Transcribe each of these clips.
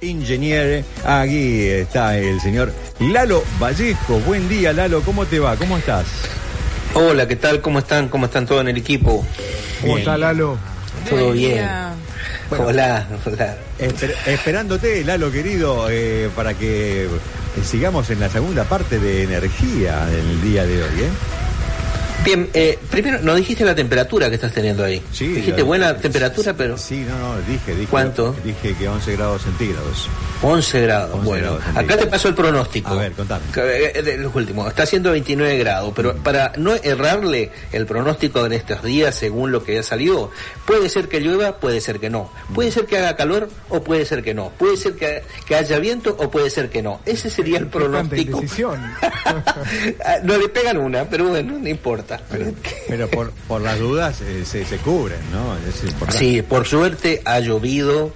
Ingeniero, aquí está el señor Lalo Vallejo. Buen día, Lalo, ¿cómo te va? ¿Cómo estás? Hola, ¿qué tal? ¿Cómo están? ¿Cómo están todos en el equipo? ¿Cómo Bien. está Lalo? Todo bien. Hola, hola. Esper- esperándote, Lalo querido, eh, para que eh, sigamos en la segunda parte de energía del día de hoy, ¿eh? Bien, eh, primero, no dijiste la temperatura que estás teniendo ahí. Sí, dijiste lo- buena temperatura, pero Sí, no, no, dije, dije. ¿Cuánto? Dije que 11 grados centígrados. 11 grados. 11 bueno, grados acá te paso el pronóstico. A ver, contame. Que, eh, de los últimos. Está haciendo 29 grados, pero para no errarle el pronóstico de estos días según lo que ha salido, puede ser que llueva, puede ser que no. Puede ser que haga calor o puede ser que no. Puede ser que, que haya viento o puede ser que no. Ese sería el pronóstico. Ah, no le pegan una, pero bueno, no importa. Pero, pero por, por las dudas eh, se, se cubren, ¿no? Es importante. Sí, por suerte ha llovido,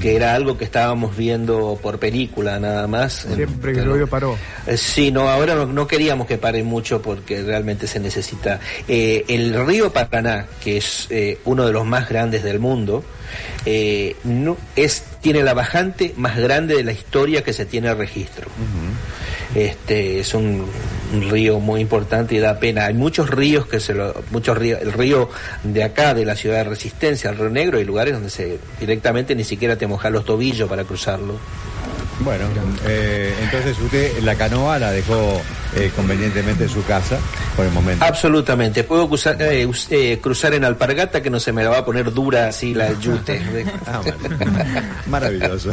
que era algo que estábamos viendo por película nada más. Siempre que Pero- llovió paró. Eh, Sí, no, ahora no, no queríamos que pare mucho porque realmente se necesita. Eh, el río Paraná, que es eh, uno de los más grandes del mundo, eh, no, es, tiene la bajante más grande de la historia que se tiene registro. Este es un, un río muy importante y da pena. Hay muchos ríos que se lo, muchos ríos, el río de acá de la ciudad de Resistencia, el Río Negro, hay lugares donde se directamente ni siquiera te mojas los tobillos para cruzarlo. Bueno, eh, entonces usted la canoa la dejó eh, convenientemente en su casa por el momento. Absolutamente. Puedo cruzar, eh, eh, cruzar en alpargata que no se me la va a poner dura así la yute. Ah. Maravilloso.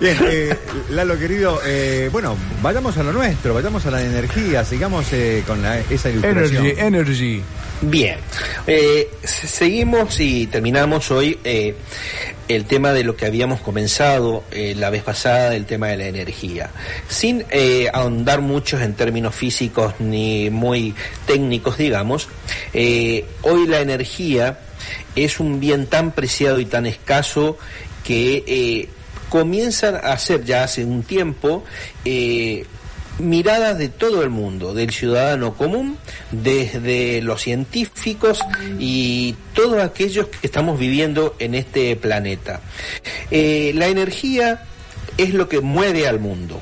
Bien, eh, Lalo querido, eh, bueno, vayamos a lo nuestro, vayamos a la energía, sigamos eh, con la- esa ilustración. Energy, energy. Bien, eh, se- seguimos y terminamos hoy eh, el tema de lo que habíamos comenzado eh, la vez pasada, el tema de la energía. Sin eh, ahondar muchos en términos físicos ni muy técnicos, digamos, eh, hoy la energía es un bien tan preciado y tan escaso que eh, comienzan a ser ya hace un tiempo eh, miradas de todo el mundo, del ciudadano común, desde los científicos y todos aquellos que estamos viviendo en este planeta. La energía es lo que mueve al mundo.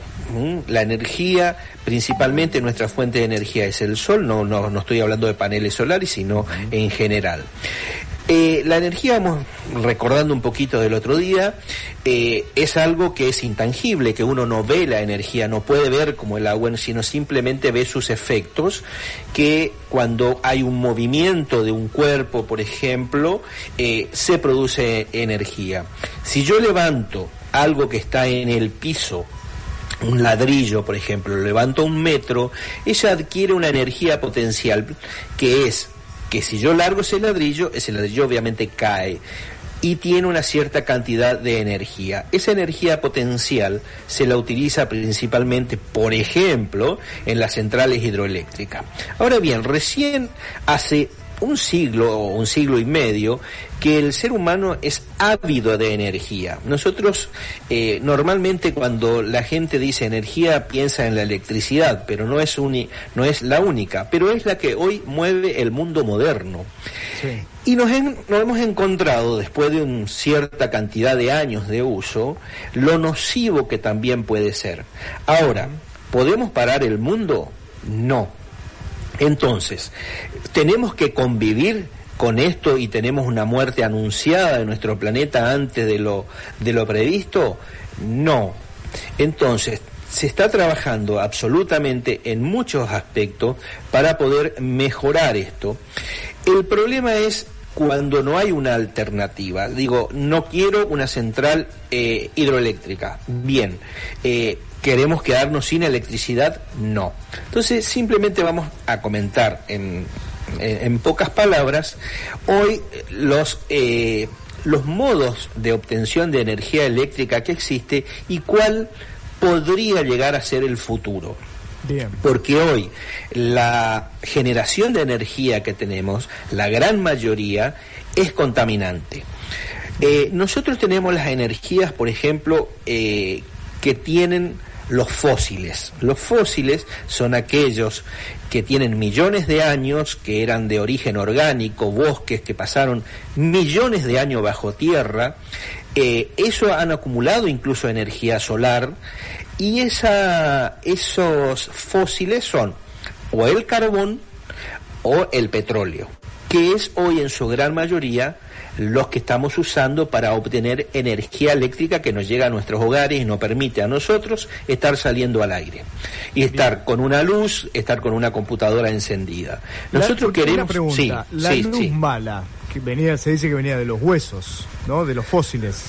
La energía, principalmente nuestra fuente de energía es el sol, no, no, no estoy hablando de paneles solares, sino en general. Eh, la energía, recordando un poquito del otro día, eh, es algo que es intangible, que uno no ve la energía, no puede ver como el agua, sino simplemente ve sus efectos, que cuando hay un movimiento de un cuerpo, por ejemplo, eh, se produce energía. Si yo levanto algo que está en el piso, un ladrillo, por ejemplo, lo levanto un metro, ella adquiere una energía potencial que es que si yo largo ese ladrillo, ese ladrillo obviamente cae y tiene una cierta cantidad de energía. Esa energía potencial se la utiliza principalmente, por ejemplo, en las centrales hidroeléctricas. Ahora bien, recién hace un siglo o un siglo y medio que el ser humano es ávido de energía. Nosotros eh, normalmente cuando la gente dice energía piensa en la electricidad, pero no es, uni- no es la única, pero es la que hoy mueve el mundo moderno. Sí. Y nos, en- nos hemos encontrado, después de una cierta cantidad de años de uso, lo nocivo que también puede ser. Ahora, ¿podemos parar el mundo? No. Entonces, ¿tenemos que convivir con esto y tenemos una muerte anunciada de nuestro planeta antes de lo, de lo previsto? No. Entonces, se está trabajando absolutamente en muchos aspectos para poder mejorar esto. El problema es cuando no hay una alternativa. Digo, no quiero una central eh, hidroeléctrica. Bien. Eh, ¿Queremos quedarnos sin electricidad? No. Entonces, simplemente vamos a comentar en, en- en pocas palabras, hoy los, eh, los modos de obtención de energía eléctrica que existe y cuál podría llegar a ser el futuro. Porque hoy la generación de energía que tenemos, la gran mayoría, es contaminante. Eh, nosotros tenemos las energías, por ejemplo, eh, que tienen los fósiles. Los fósiles son aquellos que tienen millones de años, que eran de origen orgánico, bosques que pasaron millones de años bajo tierra. Eh, eso han acumulado incluso energía solar y esa, esos fósiles son o el carbón o el petróleo, que es hoy en su gran mayoría los que estamos usando para obtener energía eléctrica que nos llega a nuestros hogares y nos permite a nosotros estar saliendo al aire y estar con una luz, estar con una computadora encendida. Nosotros queremos pregunta, la luz mala que venía se dice que venía de los huesos, ¿no? De los fósiles.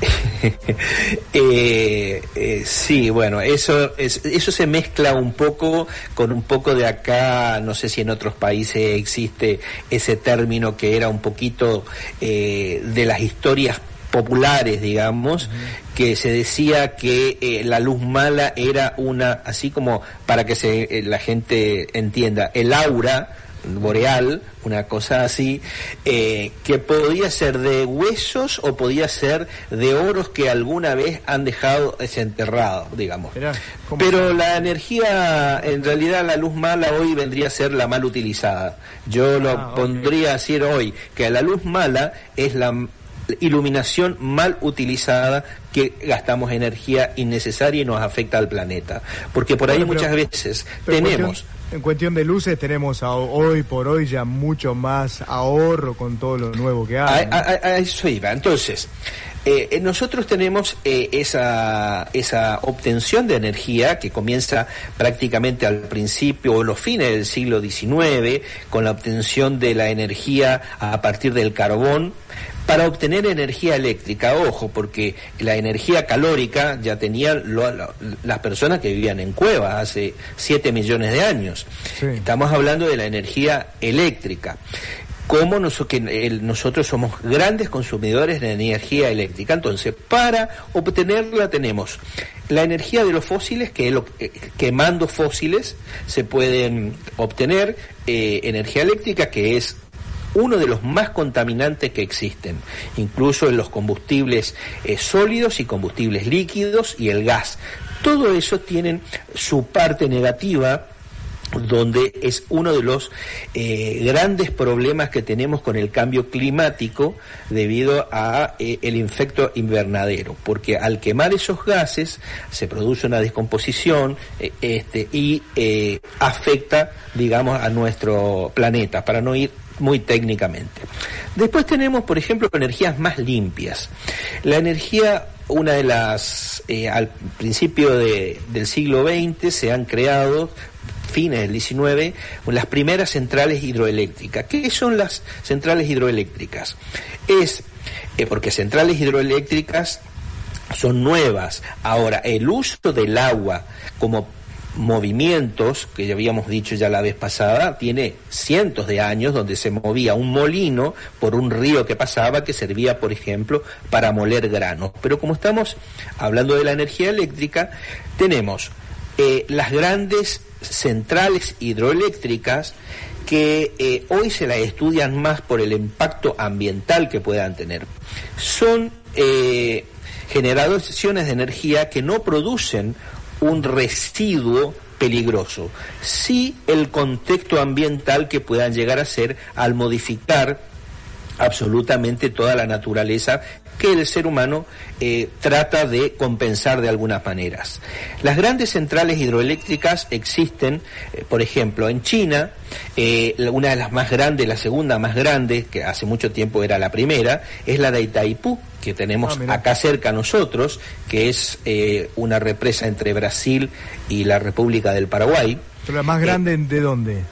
Eh, eh, sí, bueno, eso, eso se mezcla un poco con un poco de acá, no sé si en otros países existe ese término que era un poquito eh, de las historias populares, digamos, que se decía que la luz mala era una, así como para que se, la gente entienda, el aura boreal, una cosa así, eh, que podía ser de huesos o podía ser de oros que alguna vez han dejado desenterrado, digamos. Pero la energía, en realidad la luz mala hoy vendría a ser la mal utilizada. Yo lo ah, pondría así hoy, que la luz mala es la iluminación mal utilizada que gastamos energía innecesaria y nos afecta al planeta. Porque por ahí muchas veces tenemos... En cuestión de luces tenemos hoy por hoy ya mucho más ahorro con todo lo nuevo que hay. A, eso iba. Entonces, eh, eh, nosotros tenemos eh, esa, esa obtención de energía que comienza prácticamente al principio o los fines del siglo XIX con la obtención de la energía a partir del carbón para obtener energía eléctrica. Ojo, porque la energía calórica ya tenían las personas que vivían en cuevas hace 7 millones de años. Estamos hablando de la energía eléctrica. Como nosotros somos grandes consumidores de energía eléctrica. Entonces, para obtenerla tenemos la energía de los fósiles, que es lo, eh, quemando fósiles se pueden obtener eh, energía eléctrica, que es uno de los más contaminantes que existen, incluso en los combustibles eh, sólidos y combustibles líquidos y el gas. Todo eso tiene su parte negativa donde es uno de los eh, grandes problemas que tenemos con el cambio climático debido a eh, el infecto invernadero, porque al quemar esos gases se produce una descomposición este, y afecta, digamos, a nuestro planeta, para no ir muy técnicamente. Después tenemos, por ejemplo, energías más limpias. La energía, una de las, eh, al principio del siglo XX se han creado fines del 19, las primeras centrales hidroeléctricas. ¿Qué son las centrales hidroeléctricas? Es eh, porque centrales hidroeléctricas son nuevas. Ahora, el uso del agua como movimientos, que ya habíamos dicho ya la vez pasada, tiene cientos de años donde se movía un molino por un río que pasaba que servía, por ejemplo, para moler granos. Pero como estamos hablando de la energía eléctrica, tenemos eh, las grandes centrales hidroeléctricas que eh, hoy se las estudian más por el impacto ambiental que puedan tener. Son eh, generaciones de energía que no producen un residuo peligroso, sí el contexto ambiental que puedan llegar a ser al modificar absolutamente toda la naturaleza que el ser humano eh, trata de compensar de algunas maneras. Las grandes centrales hidroeléctricas existen, eh, por ejemplo, en China, eh, una de las más grandes, la segunda más grande, que hace mucho tiempo era la primera, es la de Itaipú, que tenemos ah, acá cerca nosotros, que es una represa entre Brasil y la República del Paraguay. ¿Pero la más grande de dónde?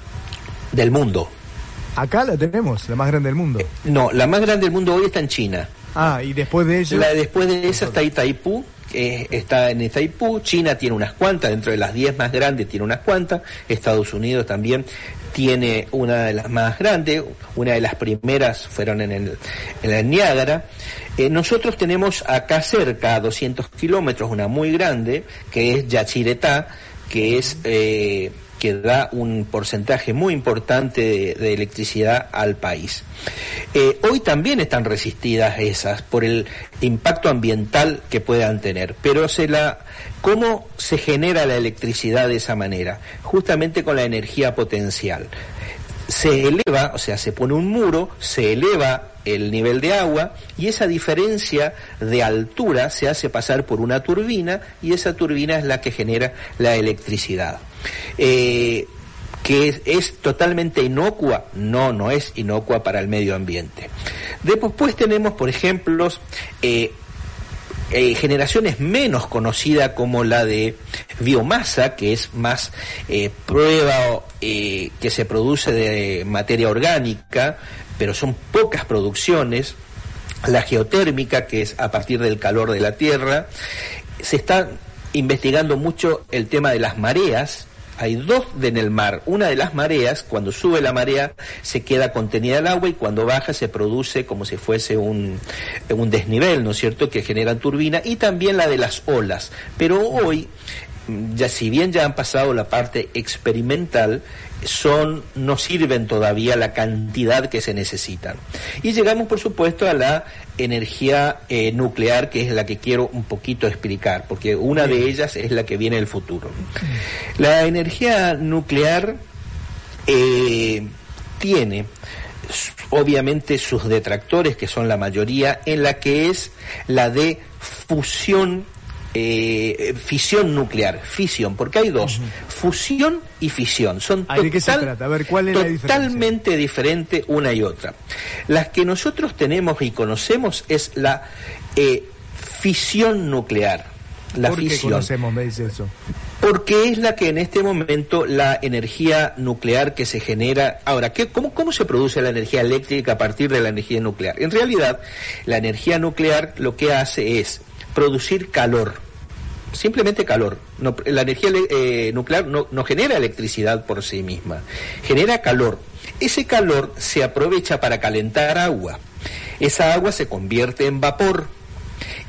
Del mundo. Acá la tenemos, la más grande del mundo. no, la más grande del mundo hoy está en China. Ah, y después de ella. La, después de esa está Itaipú, está en Itaipú, China tiene unas cuantas, dentro de las 10 más grandes tiene unas cuantas, Estados Unidos también tiene una de las más grandes, una de las primeras fueron en el, en Niágara. Eh, nosotros tenemos acá cerca, a 200 kilómetros, una muy grande, que es Yachiretá, que es... Eh, que da un porcentaje muy importante de, electricidad al país. Eh, hoy también están resistidas esas por el impacto ambiental que puedan tener, pero se la, ¿cómo se genera la electricidad de esa manera? Justamente con la energía potencial se eleva, o sea, se pone un muro, se eleva el nivel de agua y esa diferencia de altura se hace pasar por una turbina y esa turbina es la que genera la electricidad. Eh, que es, totalmente inocua, no, no es inocua para el medio ambiente. Después tenemos, por ejemplo, eh, eh, generaciones menos conocidas como la de biomasa, que es más prueba que se produce de materia orgánica, pero son pocas producciones, la geotérmica, que es a partir del calor de la Tierra, se está investigando mucho el tema de las mareas, hay dos en el mar. Una de las mareas, cuando sube la marea, se queda contenida el agua y cuando baja se produce como si fuese un, un desnivel, ¿no es cierto?, que generan turbina. Y también la de las olas. Pero hoy ya si bien ya han pasado la parte experimental, son no sirven todavía la cantidad que se necesitan. Y llegamos, por supuesto, a la energía eh, nuclear, que es la que quiero un poquito explicar, porque una de ellas es la que viene del futuro. La energía nuclear eh, tiene obviamente sus detractores, que son la mayoría, en la que es la de fusión eh, fisión nuclear, fisión, porque hay dos, fusión y fisión, son totalmente diferentes una y otra. Las que nosotros tenemos y conocemos es la eh, fisión nuclear. La ¿Por fisión. qué conocemos, me dice eso? Porque es la que en este momento la energía nuclear que se genera. Ahora, ¿qué, cómo, ¿cómo se produce la energía eléctrica a partir de la energía nuclear? En realidad, la energía nuclear lo que hace es producir calor, simplemente calor. la energía eh, nuclear no, no genera electricidad por sí misma, genera calor. Ese calor se aprovecha para calentar agua. Esa agua se convierte en vapor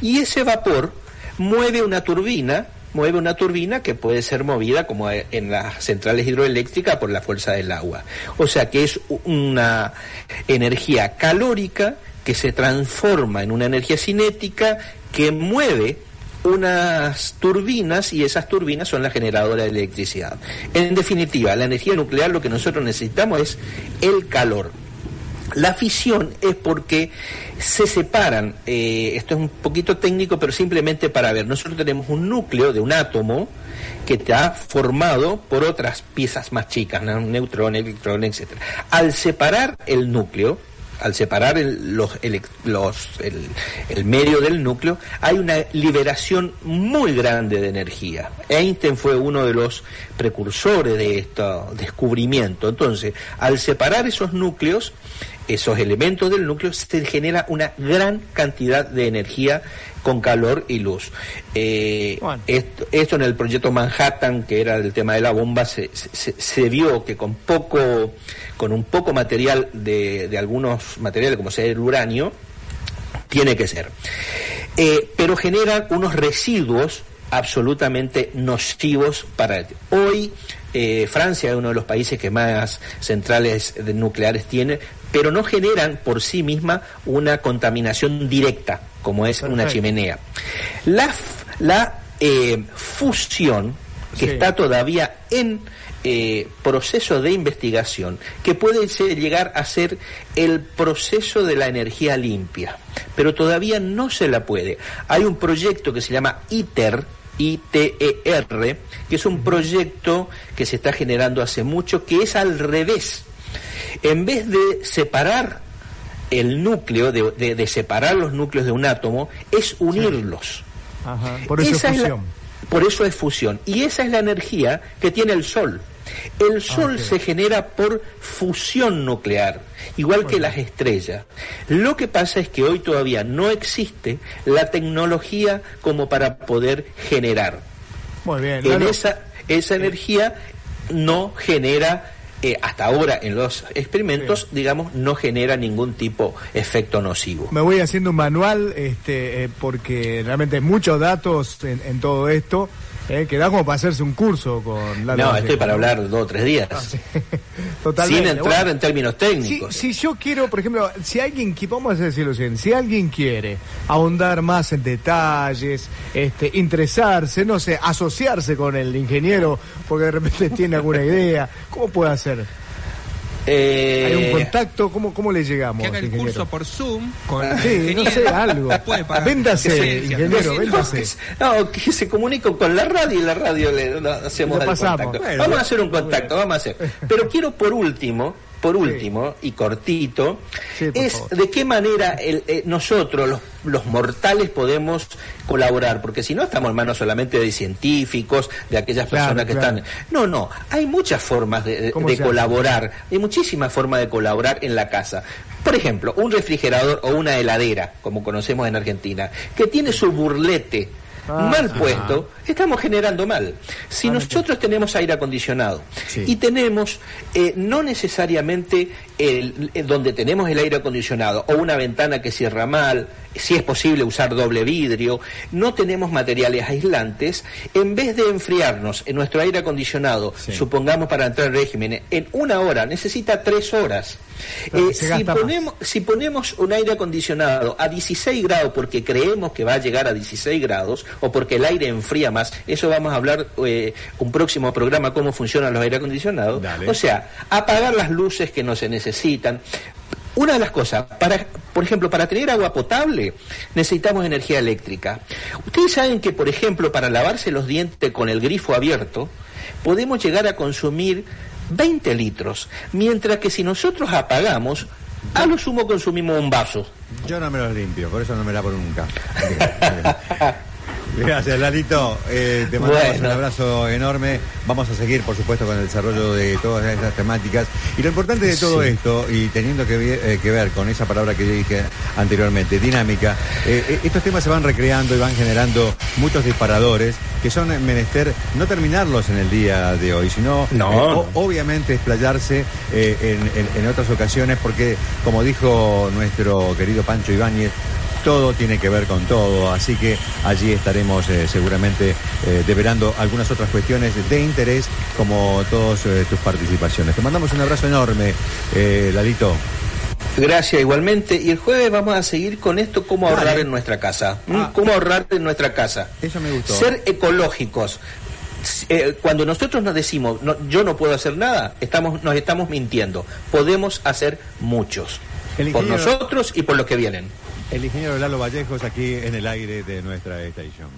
y ese vapor mueve una turbina mueve una turbina que puede ser movida como en las centrales hidroeléctricas por la fuerza del agua. O sea que es una energía calórica que se transforma en una energía cinética que mueve unas turbinas y esas turbinas son la generadora de electricidad. En definitiva, la energía nuclear lo que nosotros necesitamos es el calor. La fisión es porque se separan, eh, esto es un poquito técnico, pero simplemente para ver, nosotros tenemos un núcleo de un átomo que está formado por otras piezas más chicas, un neutrón, electrón, etc. Al separar el núcleo, al separar el, los, los, el, medio del núcleo, hay una liberación muy grande de energía. Einstein fue uno de los precursores de este descubrimiento. Entonces, al separar esos núcleos, esos elementos del núcleo, se genera una gran cantidad de energía con calor y luz. Eh, esto, en el proyecto Manhattan, que era el tema de la bomba, se, se, vio que con poco, con un poco material de, de algunos materiales, como sea el uranio, tiene que ser. Eh, pero generan unos residuos absolutamente nocivos para hoy eh, Francia es uno de los países que más centrales nucleares tiene pero no generan por sí misma una contaminación directa, como es una chimenea. La, la eh, fusión, que está todavía en eh, proceso de investigación, que puede llegar a ser el proceso de la energía limpia, pero todavía no se la puede. Hay un proyecto que se llama ITER, ITER, que es un proyecto que se está generando hace mucho, que es al revés en vez de separar el núcleo, de, separar los núcleos de un átomo, es unirlos. Por eso es fusión. por eso es fusión. Y esa es la energía que tiene el Sol. El Sol se genera por fusión nuclear, igual que las estrellas. Lo que pasa es que hoy todavía no existe la tecnología como para poder generar. Muy bien. En esa, esa energía no genera eh, hasta ahora en los experimentos, digamos, no genera ningún tipo de efecto nocivo. Me voy haciendo un manual este, eh, porque realmente hay muchos datos en, en todo esto. Eh, que da como para hacerse un curso con la No, estoy para hablar dos o tres días. Ah, Totalmente. Sin entrar en términos técnicos. Si, yo quiero, por ejemplo, si alguien, vamos a decirlo bien, si alguien quiere ahondar más en detalles, este, interesarse, no sé, asociarse con el ingeniero porque de repente tiene alguna idea, ¿cómo puede hacer? Eh, ¿Hay un contacto? ¿Cómo, cómo le llegamos? Que haga el curso por Zoom con Sí, no sé, algo. Véndase, ingeniero, véndase. No, que se comunique con la radio y la radio le hacemos el contacto. vamos a hacer un contacto, vamos a hacer. Pero quiero por último por último, y cortito, es de qué manera eh, nosotros, los, los, mortales, podemos colaborar, porque si no estamos en manos solamente de científicos, de aquellas personas que están... No, no, hay muchas formas de, de colaborar, hay muchísimas formas de colaborar en la casa. Por ejemplo, un refrigerador o una heladera, como conocemos en Argentina, que tiene su burlete, Ah, mal puesto, estamos generando mal. Si ah, nosotros tenemos aire acondicionado y tenemos eh, no necesariamente el, donde tenemos el aire acondicionado o una ventana que cierra mal, si es posible usar doble vidrio, no tenemos materiales aislantes, en vez de enfriarnos en nuestro aire acondicionado, supongamos para entrar en régimen, en una hora, necesita tres horas. Eh, si, ponemos, si ponemos un aire acondicionado a 16 grados porque creemos que va a llegar a 16 grados o porque el aire enfría más, eso vamos a hablar eh, un próximo programa cómo funcionan los aire acondicionados. O sea, apagar las luces que no se necesitan. Una de las cosas, para, por ejemplo, para tener agua potable necesitamos energía eléctrica. Ustedes saben que, por ejemplo, para lavarse los dientes con el grifo abierto, podemos llegar a consumir 20 litros, mientras que si nosotros apagamos, a lo sumo consumimos un vaso. Yo no me los limpio, por eso no me lavo nunca. Gracias, Lalito. Eh, te mandamos un abrazo enorme. Vamos a seguir, por supuesto, con el desarrollo de todas esas temáticas. Y lo importante de todo esto, y teniendo eh, que, ver con esa palabra que yo dije anteriormente, dinámica, eh, estos temas se van recreando y van generando muchos disparadores que son menester no terminarlos en el día de hoy, sino obviamente explayarse en, en otras ocasiones, porque, como dijo nuestro querido Pancho Ibáñez, todo tiene que ver con todo, así que allí estaremos eh, seguramente eh, deberando algunas otras cuestiones de interés como todas eh, tus participaciones. Te mandamos un abrazo enorme, Lalito. Gracias igualmente. Y el jueves vamos a seguir con esto, cómo ahorrar en nuestra casa. Ah. ¿Cómo ahorrar en nuestra casa? Eso me gustó. Ser ecológicos. cuando nosotros nos decimos yo no puedo hacer nada, estamos, nos estamos mintiendo. Podemos hacer muchos. Por nosotros y por los que vienen el ingeniero Lalo Vallejos aquí en el aire de nuestra estación.